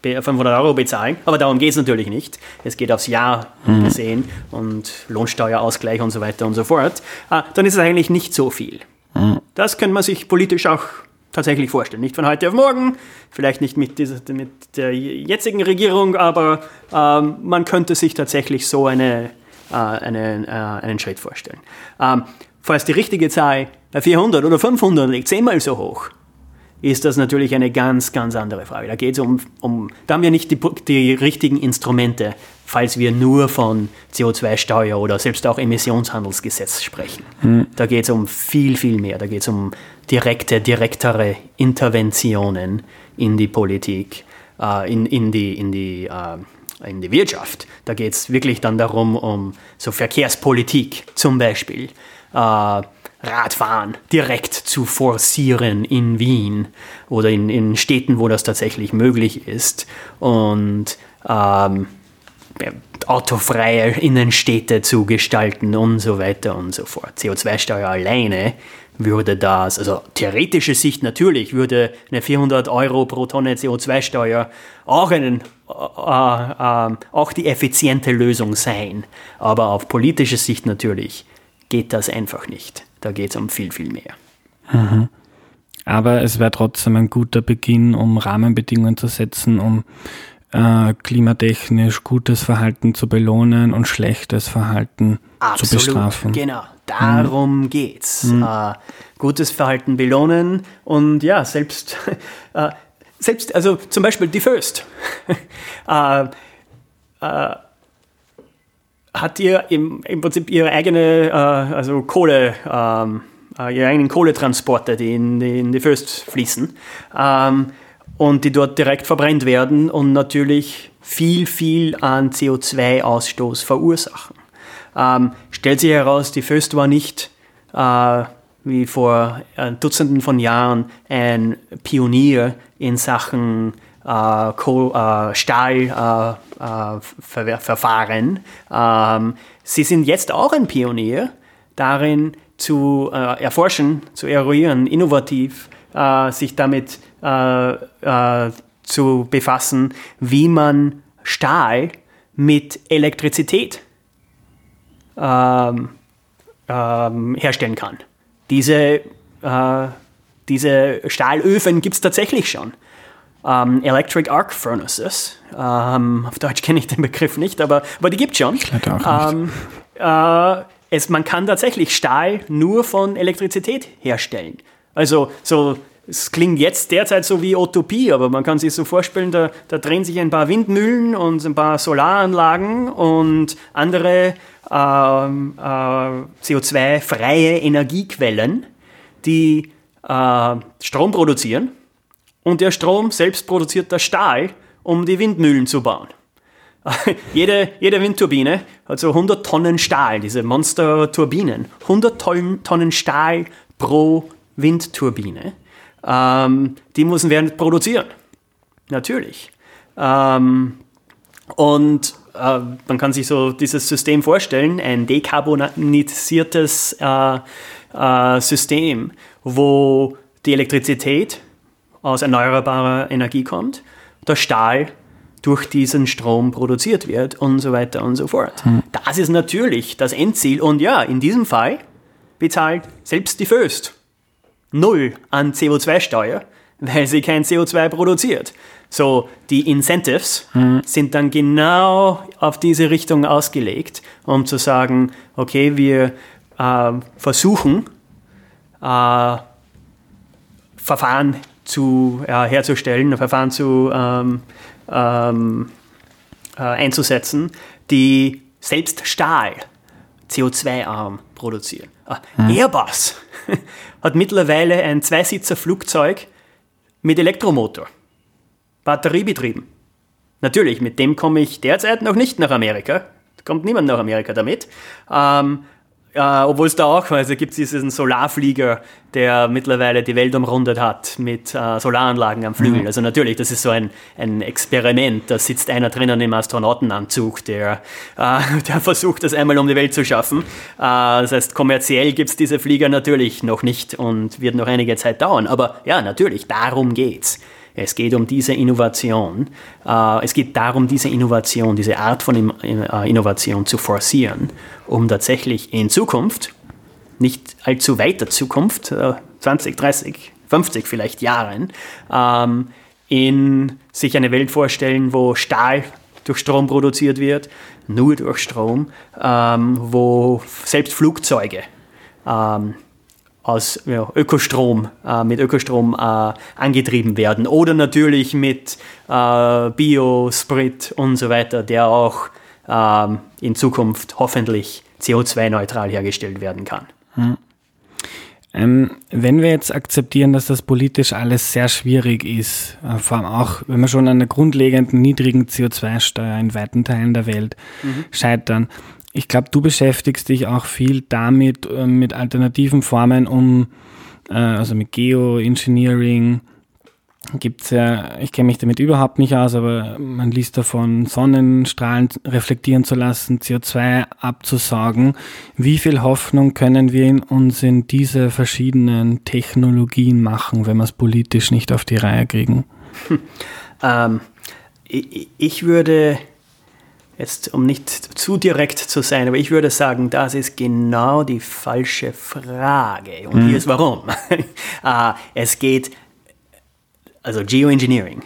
500 Euro bezahlen, aber darum geht es natürlich nicht. Es geht aufs Jahr mhm. gesehen und Lohnsteuerausgleich und so weiter und so fort. Ah, dann ist es eigentlich nicht so viel. Mhm. Das könnte man sich politisch auch tatsächlich vorstellen. Nicht von heute auf morgen, vielleicht nicht mit, dieser, mit der jetzigen Regierung, aber ähm, man könnte sich tatsächlich so eine, äh, eine, äh, einen Schritt vorstellen. Ähm, falls die richtige Zahl bei 400 oder 500 liegt, zehnmal so hoch, ist das natürlich eine ganz, ganz andere Frage. Da geht es um, um, da haben wir nicht die, die richtigen Instrumente, falls wir nur von CO2-Steuer oder selbst auch Emissionshandelsgesetz sprechen. Mhm. Da geht es um viel, viel mehr. Da geht es um direkte, direktere Interventionen in die Politik, äh, in, in die, in die, äh, in die Wirtschaft. Da geht es wirklich dann darum, um so Verkehrspolitik zum Beispiel. Äh, Radfahren direkt zu forcieren in Wien oder in, in Städten, wo das tatsächlich möglich ist. Und ähm, autofreie Innenstädte zu gestalten und so weiter und so fort. CO2-Steuer alleine würde das, also theoretische Sicht natürlich, würde eine 400 Euro pro Tonne CO2-Steuer auch, äh, äh, auch die effiziente Lösung sein. Aber auf politische Sicht natürlich geht das einfach nicht. Da geht es um viel, viel mehr. Mhm. Aber es wäre trotzdem ein guter Beginn, um Rahmenbedingungen zu setzen, um äh, klimatechnisch gutes Verhalten zu belohnen und schlechtes Verhalten Absolut, zu bestrafen. Genau, darum mhm. geht's. Mhm. Äh, gutes Verhalten belohnen und ja, selbst, [laughs] äh, selbst also zum Beispiel die First. [laughs] hat ihr im, im Prinzip ihre eigene, äh, also Kohle, ähm, äh, ihre eigenen Kohletransporter, die in, die in die Föst fließen ähm, und die dort direkt verbrennt werden und natürlich viel, viel an CO2-Ausstoß verursachen. Ähm, stellt sich heraus, die Föst war nicht äh, wie vor äh, Dutzenden von Jahren ein Pionier in Sachen äh, äh, Stahlverfahren. Äh, ähm, sie sind jetzt auch ein Pionier darin zu erforschen, zu eruieren, innovativ sich damit zu befassen, wie man Stahl mit Elektrizität ähm, ähm, herstellen kann. Diese, äh, diese Stahlöfen gibt es tatsächlich schon. Ähm, Electric Arc Furnaces. Ähm, auf Deutsch kenne ich den Begriff nicht, aber, aber die gibt es schon. Ich auch nicht. Ähm, äh, es, man kann tatsächlich Stahl nur von Elektrizität herstellen. Also so es klingt jetzt derzeit so wie Utopie, aber man kann sich so vorstellen, da, da drehen sich ein paar Windmühlen und ein paar Solaranlagen und andere ähm, äh, CO2-freie Energiequellen, die äh, Strom produzieren. Und der Strom selbst produziert das Stahl, um die Windmühlen zu bauen. [laughs] jede, jede Windturbine hat so 100 Tonnen Stahl, diese Monster-Turbinen. 100 Tonnen Stahl pro Windturbine. Ähm, die müssen wir produzieren. Natürlich. Ähm, und äh, man kann sich so dieses System vorstellen, ein dekarbonisiertes äh, äh, System, wo die Elektrizität aus erneuerbarer Energie kommt, der Stahl durch diesen Strom produziert wird und so weiter und so fort. Hm. Das ist natürlich das Endziel und ja, in diesem Fall bezahlt selbst die Föst null an CO2-Steuer, weil sie kein CO2 produziert. So, die Incentives mhm. sind dann genau auf diese Richtung ausgelegt, um zu sagen, okay, wir äh, versuchen, äh, Verfahren zu, äh, herzustellen, Verfahren zu, ähm, ähm, äh, einzusetzen, die selbst Stahl CO2-arm produzieren. Mhm. Airbus [laughs] hat mittlerweile ein Zweisitzer-Flugzeug mit Elektromotor, batteriebetrieben. Natürlich, mit dem komme ich derzeit noch nicht nach Amerika. Da kommt niemand nach Amerika damit. Ähm, äh, Obwohl es da auch, also gibt es diesen Solarflieger, der mittlerweile die Welt umrundet hat mit äh, Solaranlagen am Flügel. Mhm. Also natürlich, das ist so ein, ein Experiment. Da sitzt einer drinnen im Astronautenanzug, der, äh, [laughs] der versucht, das einmal um die Welt zu schaffen. Äh, das heißt, kommerziell gibt es diese Flieger natürlich noch nicht und wird noch einige Zeit dauern. Aber ja, natürlich, darum geht's. Es geht um diese Innovation. Äh, es geht darum, diese Innovation, diese Art von äh, Innovation zu forcieren, um tatsächlich in Zukunft, nicht allzu weiter Zukunft, 20, 30, 50 vielleicht Jahren, ähm, in sich eine Welt vorstellen, wo Stahl durch Strom produziert wird, nur durch Strom, ähm, wo selbst Flugzeuge ähm, aus ja, Ökostrom, äh, mit Ökostrom äh, angetrieben werden. Oder natürlich mit äh, Biosprit und so weiter, der auch ähm, in Zukunft hoffentlich CO2-neutral hergestellt werden kann. Hm. Ähm, wenn wir jetzt akzeptieren, dass das politisch alles sehr schwierig ist, äh, vor allem auch, wenn wir schon an einer grundlegenden niedrigen CO2-Steuer in weiten Teilen der Welt mhm. scheitern, ich glaube, du beschäftigst dich auch viel damit, äh, mit alternativen Formen, um, äh, also mit Geoengineering, gibt ja, ich kenne mich damit überhaupt nicht aus, aber man liest davon, Sonnenstrahlen reflektieren zu lassen, CO2 abzusaugen. Wie viel Hoffnung können wir in uns in diese verschiedenen Technologien machen, wenn wir es politisch nicht auf die Reihe kriegen? Hm. Ähm, ich, ich würde jetzt um nicht zu direkt zu sein, aber ich würde sagen, das ist genau die falsche Frage. Und mhm. hier ist warum. uh, [laughs] es geht, also Geoengineering,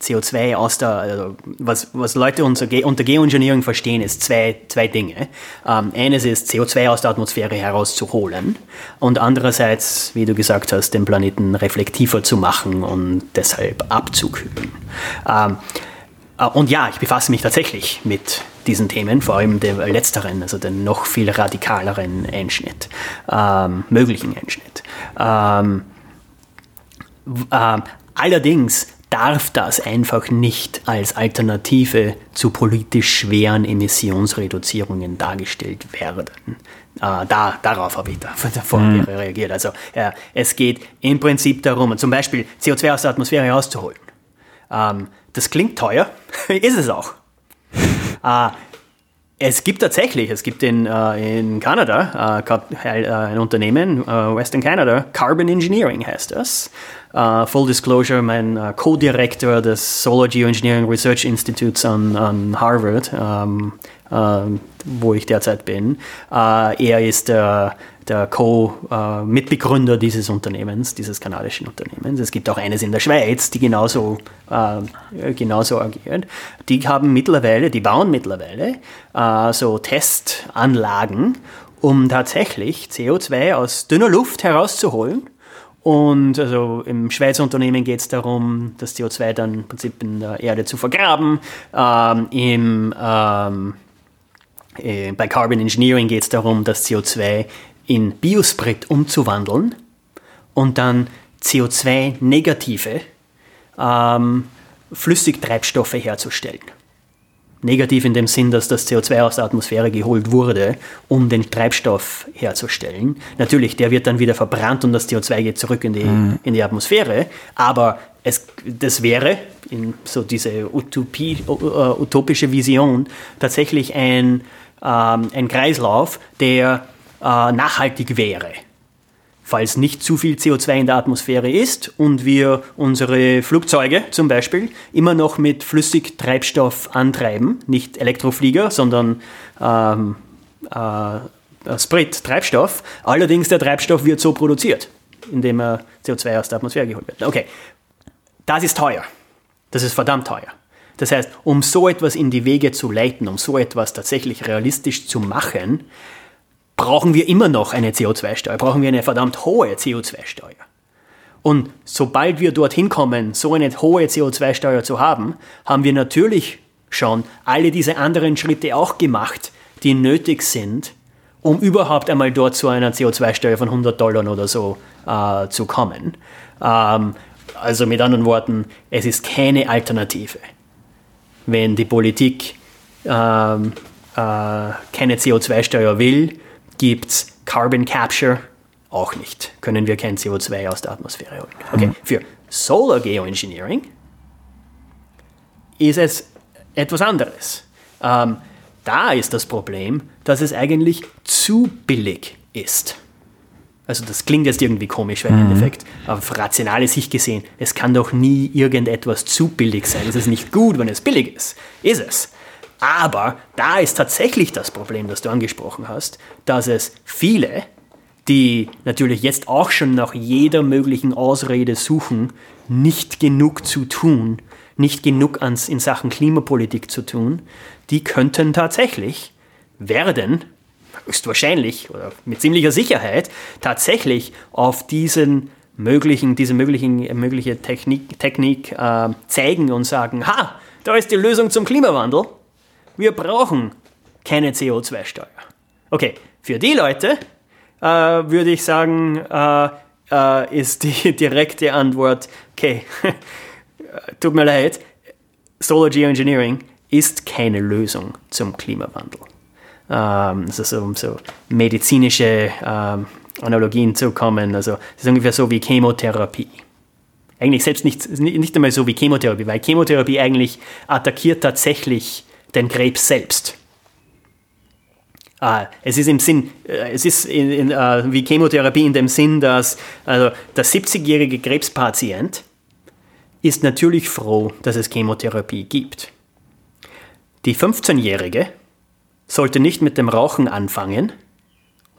CO2 aus der, also was, was Leute unter, unter Geoengineering verstehen, ist zwei, zwei Dinge. Um, eines ist, CO2 aus der Atmosphäre herauszuholen und andererseits, wie du gesagt hast, den Planeten reflektiver zu machen und deshalb abzukühlen. Um, ähm, äh, und ja, ich befasse mich tatsächlich mit diesen Themen, vor allem dem letzteren, also den noch viel radikaleren Einschnitt, ähm, möglichen Einschnitt. Ähm, äh, allerdings darf das einfach nicht als Alternative zu politisch schweren Emissionsreduzierungen dargestellt werden. Äh, da, darauf habe ich davor mhm. reagiert. Also äh, es geht im Prinzip darum, zum Beispiel CO2 aus der Atmosphäre herauszuholen. Ähm, das klingt teuer, [laughs] ist es auch. äh, es gibt tatsächlich, es gibt in, äh, in Kanada äh, äh ein Unternehmen, äh, Western Canada, Carbon Engineering heißt das. Uh, full Disclosure, mein uh, Co-Director des Solar Geoengineering Research Institutes an, an Harvard, uh, wo ich derzeit bin. er ist der der Co-Mitbegründer dieses Unternehmens, dieses kanadischen Unternehmens. Es gibt auch eines in der Schweiz, die genauso, äh, genauso agiert. Die haben mittlerweile, die bauen mittlerweile äh, so Testanlagen, um tatsächlich CO2 aus dünner Luft herauszuholen. Und also im Schweizer Unternehmen geht es darum, das CO2 dann im Prinzip in der Erde zu vergraben. Ähm, Im ähm, äh, bei Carbon Engineering geht es darum, das CO2 in Biosprit umzuwandeln und dann CO2-negative ähm, Flüssigtreibstoffe herzustellen. Negativ in dem Sinn, dass das CO2 aus der Atmosphäre geholt wurde, um den Treibstoff herzustellen. Natürlich, der wird dann wieder verbrannt und das CO2 geht zurück in die, mhm. in die Atmosphäre. Aber es, das wäre, in so diese Utopie, uh, utopische Vision, tatsächlich ein, ein Kreislauf, der äh, nachhaltig wäre. Falls nicht zu viel CO2 in der Atmosphäre ist und wir unsere Flugzeuge zum Beispiel immer noch mit Flüssigtreibstoff antreiben, nicht Elektroflieger, sondern ähm, äh, Sprit, Treibstoff. Allerdings der Treibstoff wird so produziert, indem er CO2 aus der Atmosphäre geholt wird. Okay, das ist teuer. Das ist verdammt teuer. Das heißt, um so etwas in die Wege zu leiten, um so etwas tatsächlich realistisch zu machen, brauchen wir immer noch eine CO2-Steuer, brauchen wir eine verdammt hohe CO2-Steuer. Und sobald wir dorthin kommen, so eine hohe CO2-Steuer zu haben, haben wir natürlich schon alle diese anderen Schritte auch gemacht, die nötig sind, um überhaupt einmal dort zu einer CO2-Steuer von 100 Dollar oder so äh, zu kommen. Ähm, also mit anderen Worten, es ist keine Alternative. Wenn die Politik ähm, äh, keine CO2-Steuer will, gibt es Carbon Capture auch nicht. Können wir kein CO2 aus der Atmosphäre holen. Okay, mhm. für Solar Geoengineering ist es etwas anderes. Ähm, da ist das Problem, dass es eigentlich zu billig ist. Also das klingt jetzt irgendwie komisch, weil mhm. im Endeffekt auf rationale Sicht gesehen, es kann doch nie irgendetwas zu billig sein. Es ist nicht gut, wenn es billig ist. Ist es. Aber da ist tatsächlich das Problem, das du angesprochen hast, dass es viele, die natürlich jetzt auch schon nach jeder möglichen Ausrede suchen, nicht genug zu tun, nicht genug ans, in Sachen Klimapolitik zu tun, die könnten tatsächlich werden, höchstwahrscheinlich oder mit ziemlicher Sicherheit, tatsächlich auf diesen möglichen, diese möglichen, mögliche Technik, Technik äh, zeigen und sagen, ha, da ist die Lösung zum Klimawandel wir brauchen keine CO2-Steuer. Okay, für die Leute äh, würde ich sagen, äh, äh, ist die [laughs] direkte Antwort, okay, [laughs] tut mir leid, Solar Geoengineering ist keine Lösung zum Klimawandel. Ähm, also so, um so medizinische ähm, Analogien zu kommen, also es ist ungefähr so wie Chemotherapie. Eigentlich selbst nicht, nicht einmal so wie Chemotherapie, weil Chemotherapie eigentlich attackiert tatsächlich den Krebs selbst. Ah, es ist im Sinn, äh, es ist in, in, uh, wie Chemotherapie in dem Sinn, dass also der 70-jährige Krebspatient ist natürlich froh, dass es Chemotherapie gibt. Die 15-jährige sollte nicht mit dem Rauchen anfangen,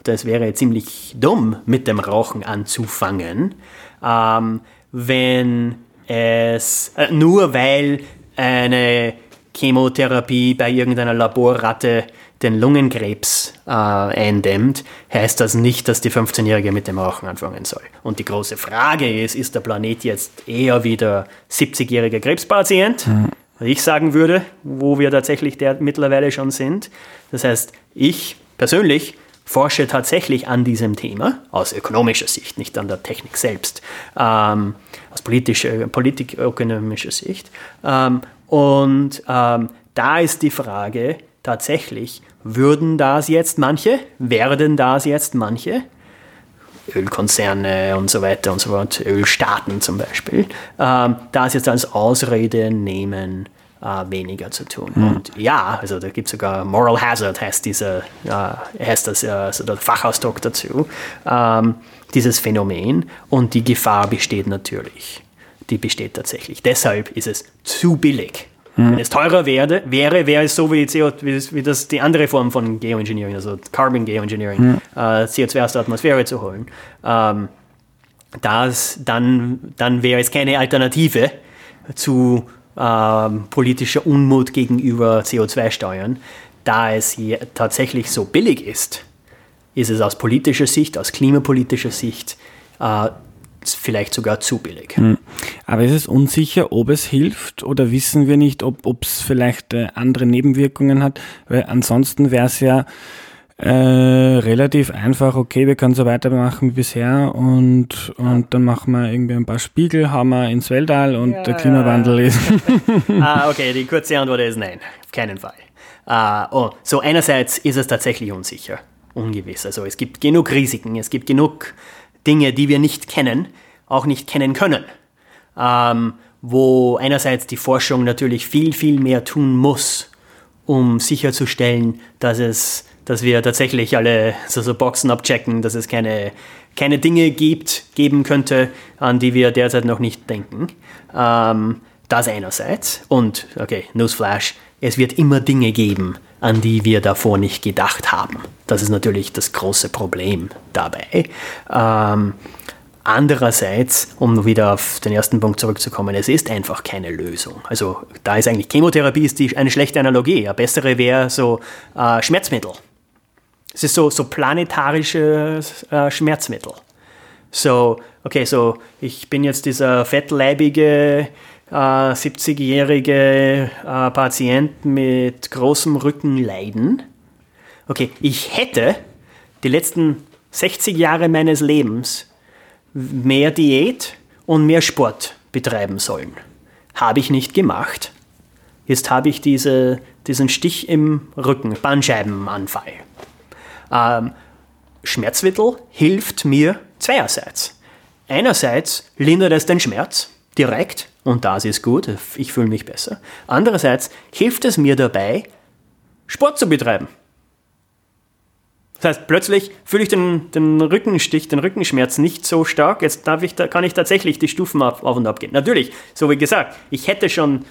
es wäre ziemlich dumm, mit dem Rauchen anzufangen, ähm, wenn es äh, nur weil eine Chemotherapie bei irgendeiner Laborratte den Lungenkrebs äh, eindämmt, heißt das nicht, dass die 15-Jährige mit dem Rauchen anfangen soll. Und die große Frage ist, ist der Planet jetzt eher wieder 70-jähriger Krebspatient, mhm. Ich sagen würde, wo wir tatsächlich der mittlerweile schon sind. Das heißt, ich persönlich forsche tatsächlich an diesem Thema, aus ökonomischer Sicht, nicht an der Technik selbst, ähm, aus politischer, politikökonomischer Sicht. Ähm, und ähm, da ist die Frage tatsächlich, würden das jetzt manche, werden das jetzt manche, Ölkonzerne und so weiter und so fort, Ölstaaten zum Beispiel, ähm, das jetzt als Ausrede nehmen, äh, weniger zu tun. Mhm. Und ja, also da gibt es sogar Moral Hazard, heißt, diese, äh, heißt das, also der Fachausdruck dazu, ähm, dieses Phänomen. Und die Gefahr besteht natürlich. Die besteht tatsächlich. Deshalb ist es zu billig. Mhm. Wenn es teurer wäre, wäre, wäre es so wie, CO, wie, wie, das die andere Form von Geoengineering, also Carbon Geoengineering, mhm. äh, CO2 aus der Atmosphäre zu holen. Ähm, das, dann, dann wäre es keine Alternative zu ähm, politischer Unmut gegenüber CO2-Steuern. Da es hier tatsächlich so billig ist, ist es aus politischer Sicht, aus klimapolitischer Sicht äh, vielleicht sogar zu billig. Aber ist es unsicher, ob es hilft oder wissen wir nicht, ob es vielleicht äh, andere Nebenwirkungen hat? Weil ansonsten wäre es ja äh, relativ einfach, okay, wir können so weitermachen wie bisher und, und dann machen wir irgendwie ein paar Spiegel, haben wir ins Weltall und ja, der Klimawandel ist. [laughs] [laughs] ah, okay, die kurze Antwort ist nein, auf keinen Fall. Uh, oh, so einerseits ist es tatsächlich unsicher, ungewiss. Also es gibt genug Risiken, es gibt genug Dinge, die wir nicht kennen, auch nicht kennen können. Ähm, wo einerseits die Forschung natürlich viel, viel mehr tun muss, um sicherzustellen, dass es dass wir tatsächlich alle so, so Boxen abchecken, dass es keine, keine Dinge gibt, geben könnte, an die wir derzeit noch nicht denken. Ähm, das einerseits. Und, okay, Newsflash, es wird immer Dinge geben, an die wir davor nicht gedacht haben. Das ist natürlich das große Problem dabei. Ähm, Andererseits, um wieder auf den ersten Punkt zurückzukommen, es ist einfach keine Lösung. Also da ist eigentlich Chemotherapie ist die, eine schlechte Analogie. Eine bessere wäre so äh, Schmerzmittel. Es ist so, so planetarisches äh, Schmerzmittel. So, okay, so ich bin jetzt dieser fettleibige äh, 70-jährige äh, Patient mit großem Rückenleiden. Okay, ich hätte die letzten 60 Jahre meines Lebens mehr Diät und mehr Sport betreiben sollen. Habe ich nicht gemacht. Jetzt habe ich diese, diesen Stich im Rücken, Bandscheibenanfall. Ähm, Schmerzmittel hilft mir zweierseits. Einerseits lindert es den Schmerz direkt und das ist gut, ich fühle mich besser. Andererseits hilft es mir dabei, Sport zu betreiben. Das heißt, plötzlich fühle ich den, den Rückenstich, den Rückenschmerz nicht so stark. Jetzt darf ich, da kann ich tatsächlich die Stufen auf, auf und ab gehen. Natürlich, so wie gesagt, ich hätte schon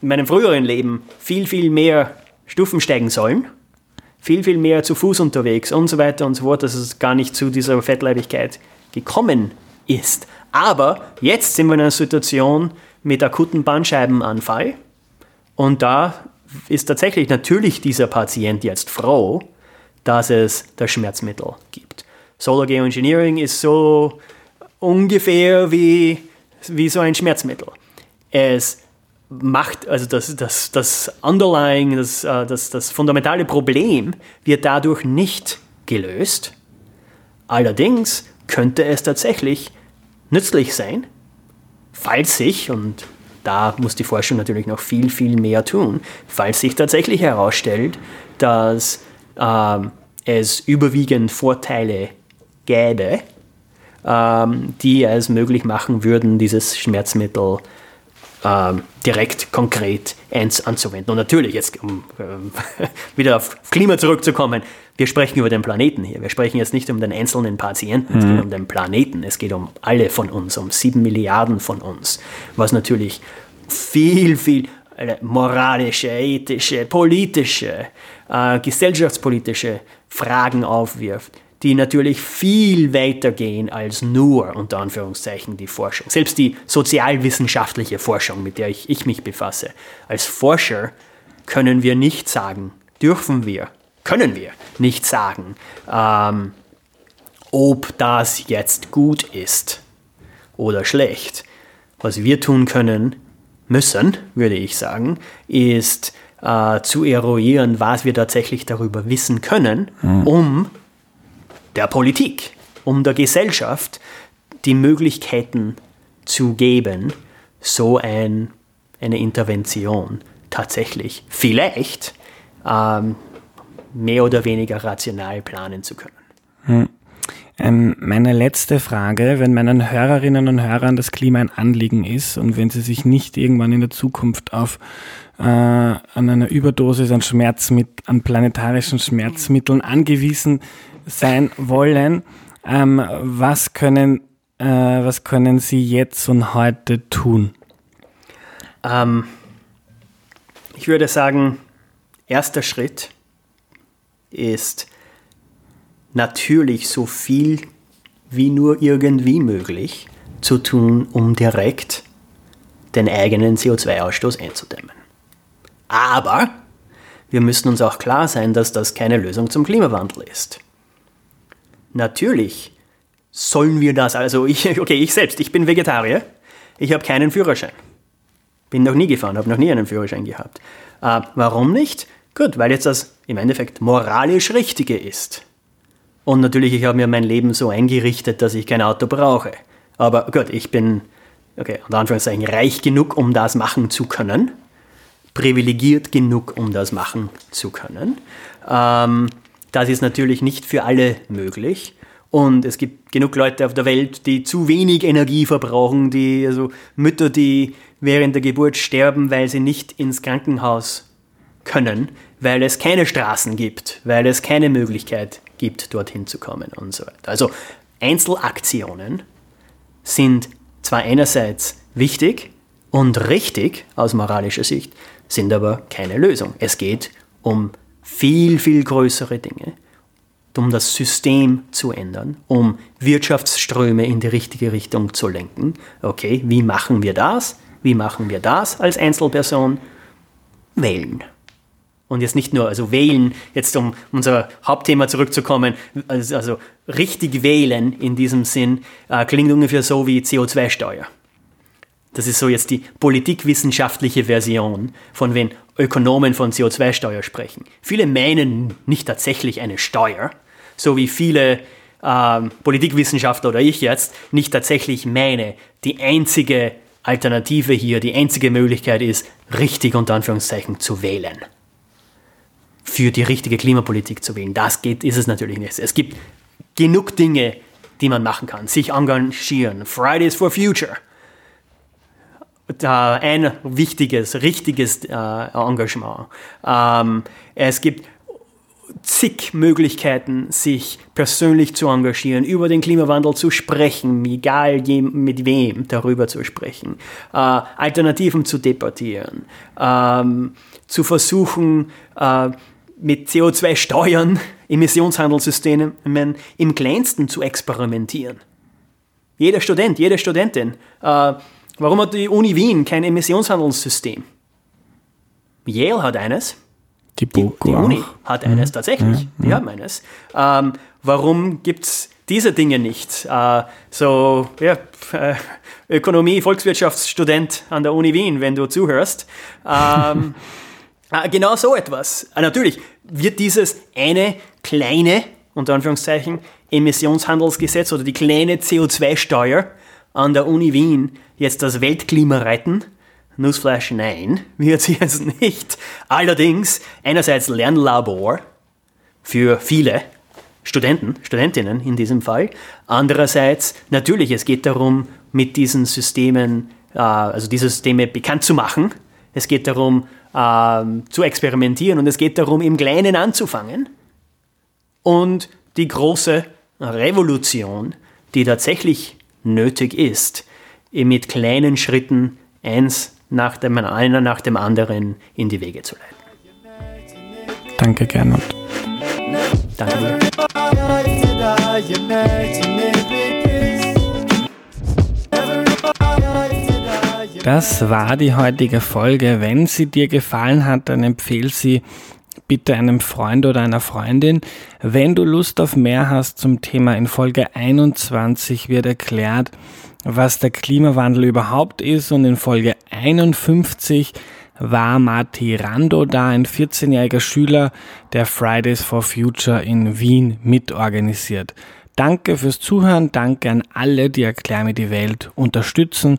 in meinem früheren Leben viel, viel mehr Stufen steigen sollen viel, viel mehr zu Fuß unterwegs und so weiter und so fort, dass es gar nicht zu dieser Fettleibigkeit gekommen ist. Aber jetzt sind wir in einer Situation mit akuten Bandscheibenanfall und da ist tatsächlich natürlich dieser Patient jetzt froh, dass es das Schmerzmittel gibt. Solar Geoengineering ist so ungefähr wie, wie so ein Schmerzmittel. Es macht, also das, das, das Underlying, das, äh, das, das fundamentale Problem wird dadurch nicht gelöst. Allerdings könnte es tatsächlich nützlich sein, falls sich, und da muss die Forschung natürlich noch viel, viel mehr tun, falls sich tatsächlich herausstellt, dass äh, es überwiegend Vorteile gäbe, äh, die es möglich machen würden, dieses Schmerzmittel zu äh, direkt konkret eins anzuwenden. Und natürlich, jetzt um äh, [laughs] wieder auf Klima zurückzukommen, wir sprechen über den Planeten hier. Wir sprechen jetzt nicht um den einzelnen Patienten, mhm. es geht mhm. um den Planeten. Es geht um alle von uns, um sieben Milliarden von uns, was natürlich viel, viel moralische, ethische, politische, äh, gesellschaftspolitische Fragen aufwirft, die natürlich viel weiter gehen als nur, unter Anführungszeichen, die Forschung. Selbst die sozialwissenschaftliche Forschung, mit der ich, ich mich befasse. Als Forscher können wir nicht sagen, dürfen wir, können wir nicht sagen, ähm, ob das jetzt gut ist oder schlecht. Was wir tun können, müssen, würde ich sagen, ist äh, zu eruieren, was wir tatsächlich darüber wissen können, mhm. um der Politik, um der Gesellschaft die Möglichkeiten zu geben, so ein, eine Intervention tatsächlich vielleicht ähm, mehr oder weniger rational planen zu können. Hm. Ähm, meine letzte Frage, wenn meinen Hörerinnen und Hörern das Klima ein Anliegen ist und wenn sie sich nicht irgendwann in der Zukunft auf äh, an einer Überdosis an Schmerzmit an planetarischen Schmerzmitteln angewiesen sein wollen, ähm, was können äh, was können Sie jetzt und heute tun? Ähm, ich würde sagen, erster Schritt ist natürlich so viel wie nur irgendwie möglich zu tun, um direkt den eigenen CO2-Ausstoß einzudämmen. Aber wir müssen uns auch klar sein, dass das keine Lösung zum Klimawandel ist. Natürlich sollen wir das, also ich, [laughs] okay, ich selbst, ich bin Vegetarier, ich habe keinen Führerschein. Bin noch nie gefahren, habe noch nie einen Führerschein gehabt. Äh, warum nicht? Gut, weil jetzt das im Endeffekt moralisch Richtige ist. Und natürlich, ich habe mir mein Leben so eingerichtet, dass ich kein Auto brauche. Aber gut, ich bin, okay, unter Anführungszeichen, reich genug, um das machen zu können. Privilegiert genug, um das machen zu können. Ähm, das ist natürlich nicht für alle möglich. Und es gibt genug Leute auf der Welt, die zu wenig Energie verbrauchen, die, also Mütter, die während der Geburt sterben, weil sie nicht ins Krankenhaus können, weil es keine Straßen gibt, weil es keine Möglichkeit gibt, dorthin zu kommen und so weiter. Also Einzelaktionen sind zwar einerseits wichtig und richtig aus moralischer Sicht, sind aber keine Lösung. Es geht um viel, viel größere Dinge um das System zu ändern, um Wirtschaftsströme in die richtige Richtung zu lenken. Okay, wie machen wir das? Wie machen wir das als Einzelperson? Wählen. Und jetzt nicht nur, also wählen, jetzt um unser Hauptthema zurückzukommen, also, also richtig wählen in diesem Sinn, äh, klingt ungefähr so wie CO2-Steuer. Das ist so jetzt die politikwissenschaftliche Version, von wenn Ökonomen von CO2-Steuer sprechen. Viele meinen nicht tatsächlich eine Steuer, so wie viele ähm, Politikwissenschaftler oder ich jetzt nicht tatsächlich meine, die einzige Alternative hier, die einzige Möglichkeit ist, richtig unter Anführungszeichen zu wählen. Für die richtige Klimapolitik zu wählen. Das geht, ist es natürlich nicht. Es gibt genug Dinge, die man machen kann. Sich engagieren. Fridays for Future. ein wichtiges, richtiges äh, Engagement. Ähm, es gibt zig Möglichkeiten, sich persönlich zu engagieren, über den Klimawandel zu sprechen, egal mit wem darüber zu sprechen, äh, Alternativen zu debattieren, ähm, zu versuchen, äh, mit CO2-Steuern, Emissionshandelssystemen im kleinsten zu experimentieren. Jeder Student, jede Studentin. Äh, warum hat die Uni Wien kein Emissionshandelssystem? Yale hat eines. Die, die, die Uni hat eines mhm. tatsächlich. Mhm. Die haben eines. Ähm, warum gibt es diese Dinge nicht? Äh, so, ja, äh, Ökonomie, Volkswirtschaftsstudent an der Uni Wien, wenn du zuhörst. Ähm, äh, [laughs] genau so etwas. Äh, natürlich wird dieses eine kleine, unter Anführungszeichen, Emissionshandelsgesetz oder die kleine CO2-Steuer an der Uni Wien jetzt das Weltklima retten. Newsflash, nein, [laughs] wird sie jetzt nicht. Allerdings einerseits Lernlabor für viele Studenten, Studentinnen in diesem Fall. Andererseits natürlich, es geht darum, mit diesen Systemen, äh, also diese Systeme bekannt zu machen. Es geht darum, äh, zu experimentieren und es geht darum, im Kleinen anzufangen. Und die große Revolution, die tatsächlich nötig ist, mit kleinen Schritten eins nach dem, einer nach dem anderen in die Wege zu leiten. Danke, Gernot. Danke dir. Das war die heutige Folge. Wenn sie dir gefallen hat, dann empfehle sie bitte einem Freund oder einer Freundin. Wenn du Lust auf mehr hast zum Thema, in Folge 21 wird erklärt, was der Klimawandel überhaupt ist und in Folge 51 war Mati Rando da, ein 14-jähriger Schüler, der Fridays for Future in Wien mitorganisiert. Danke fürs Zuhören, danke an alle, die Erklär mir die Welt unterstützen.